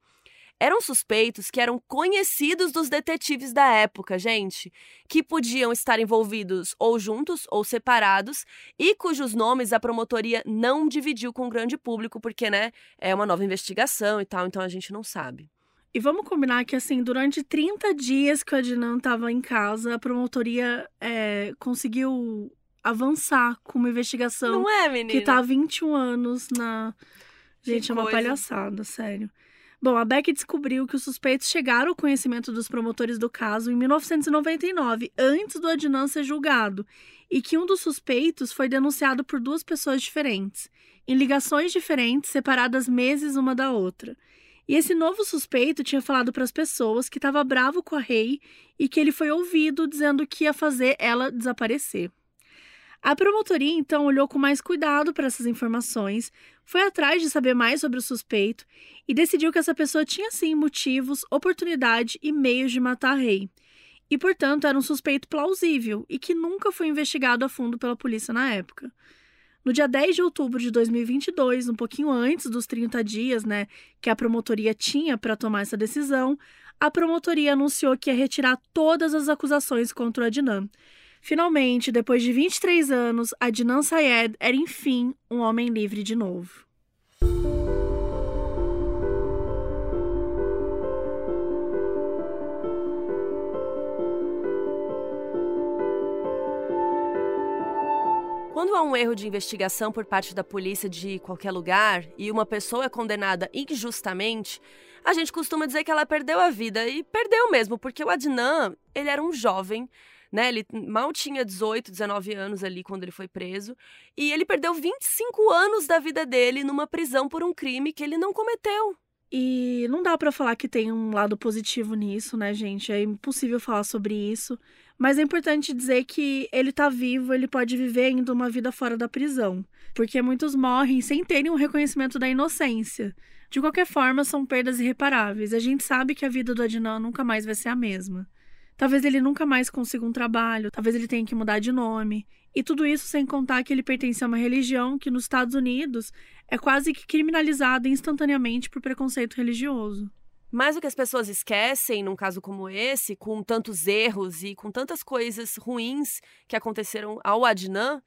Eram suspeitos que eram conhecidos dos detetives da época, gente, que podiam estar envolvidos ou juntos ou separados e cujos nomes a promotoria não dividiu com o grande público, porque, né, é uma nova investigação e tal, então a gente não sabe. E vamos combinar que, assim, durante 30 dias que o Adnan estava em casa, a promotoria é, conseguiu avançar com uma investigação Não é, menina? que tá há 21 anos na. Gente, que é uma coisa. palhaçada, sério. Bom, a Beck descobriu que os suspeitos chegaram ao conhecimento dos promotores do caso em 1999, antes do Adnan ser julgado, e que um dos suspeitos foi denunciado por duas pessoas diferentes, em ligações diferentes, separadas meses uma da outra. E esse novo suspeito tinha falado para as pessoas que estava bravo com a Rei e que ele foi ouvido dizendo que ia fazer ela desaparecer. A promotoria então olhou com mais cuidado para essas informações, foi atrás de saber mais sobre o suspeito e decidiu que essa pessoa tinha sim motivos, oportunidade e meios de matar a Rei. E, portanto, era um suspeito plausível e que nunca foi investigado a fundo pela polícia na época. No dia 10 de outubro de 2022, um pouquinho antes dos 30 dias, né, que a promotoria tinha para tomar essa decisão, a promotoria anunciou que ia retirar todas as acusações contra o Adnan. Finalmente, depois de 23 anos, Adnan Sayed era enfim um homem livre de novo. Quando há um erro de investigação por parte da polícia de qualquer lugar e uma pessoa é condenada injustamente, a gente costuma dizer que ela perdeu a vida e perdeu mesmo, porque o Adnan, ele era um jovem, né? Ele mal tinha 18, 19 anos ali quando ele foi preso, e ele perdeu 25 anos da vida dele numa prisão por um crime que ele não cometeu. E não dá para falar que tem um lado positivo nisso, né, gente? É impossível falar sobre isso. Mas é importante dizer que ele tá vivo, ele pode viver ainda uma vida fora da prisão. Porque muitos morrem sem terem um reconhecimento da inocência. De qualquer forma, são perdas irreparáveis. A gente sabe que a vida do Adnan nunca mais vai ser a mesma. Talvez ele nunca mais consiga um trabalho, talvez ele tenha que mudar de nome. E tudo isso sem contar que ele pertence a uma religião que nos Estados Unidos é quase que criminalizada instantaneamente por preconceito religioso. Mas o que as pessoas esquecem num caso como esse, com tantos erros e com tantas coisas ruins que aconteceram ao Adnan,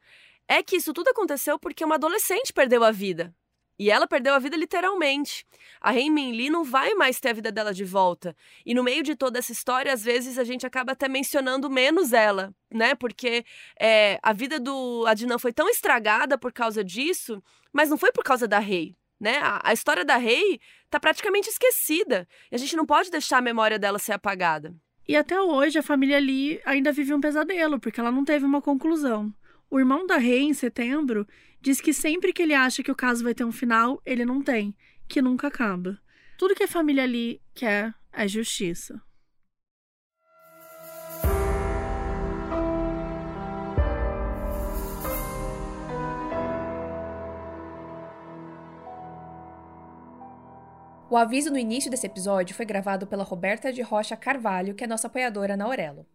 é que isso tudo aconteceu porque uma adolescente perdeu a vida. E ela perdeu a vida literalmente. A Rei Min Lee não vai mais ter a vida dela de volta. E no meio de toda essa história, às vezes a gente acaba até mencionando menos ela, né? Porque é, a vida do Adnan foi tão estragada por causa disso, mas não foi por causa da Rei. Né? A, a história da Rei tá praticamente esquecida. E a gente não pode deixar a memória dela ser apagada. E até hoje a família Lee ainda vive um pesadelo, porque ela não teve uma conclusão. O irmão da Rei, em setembro, diz que sempre que ele acha que o caso vai ter um final, ele não tem, que nunca acaba. Tudo que a família ali quer é justiça. O aviso no início desse episódio foi gravado pela Roberta de Rocha Carvalho, que é nossa apoiadora na Aurelo.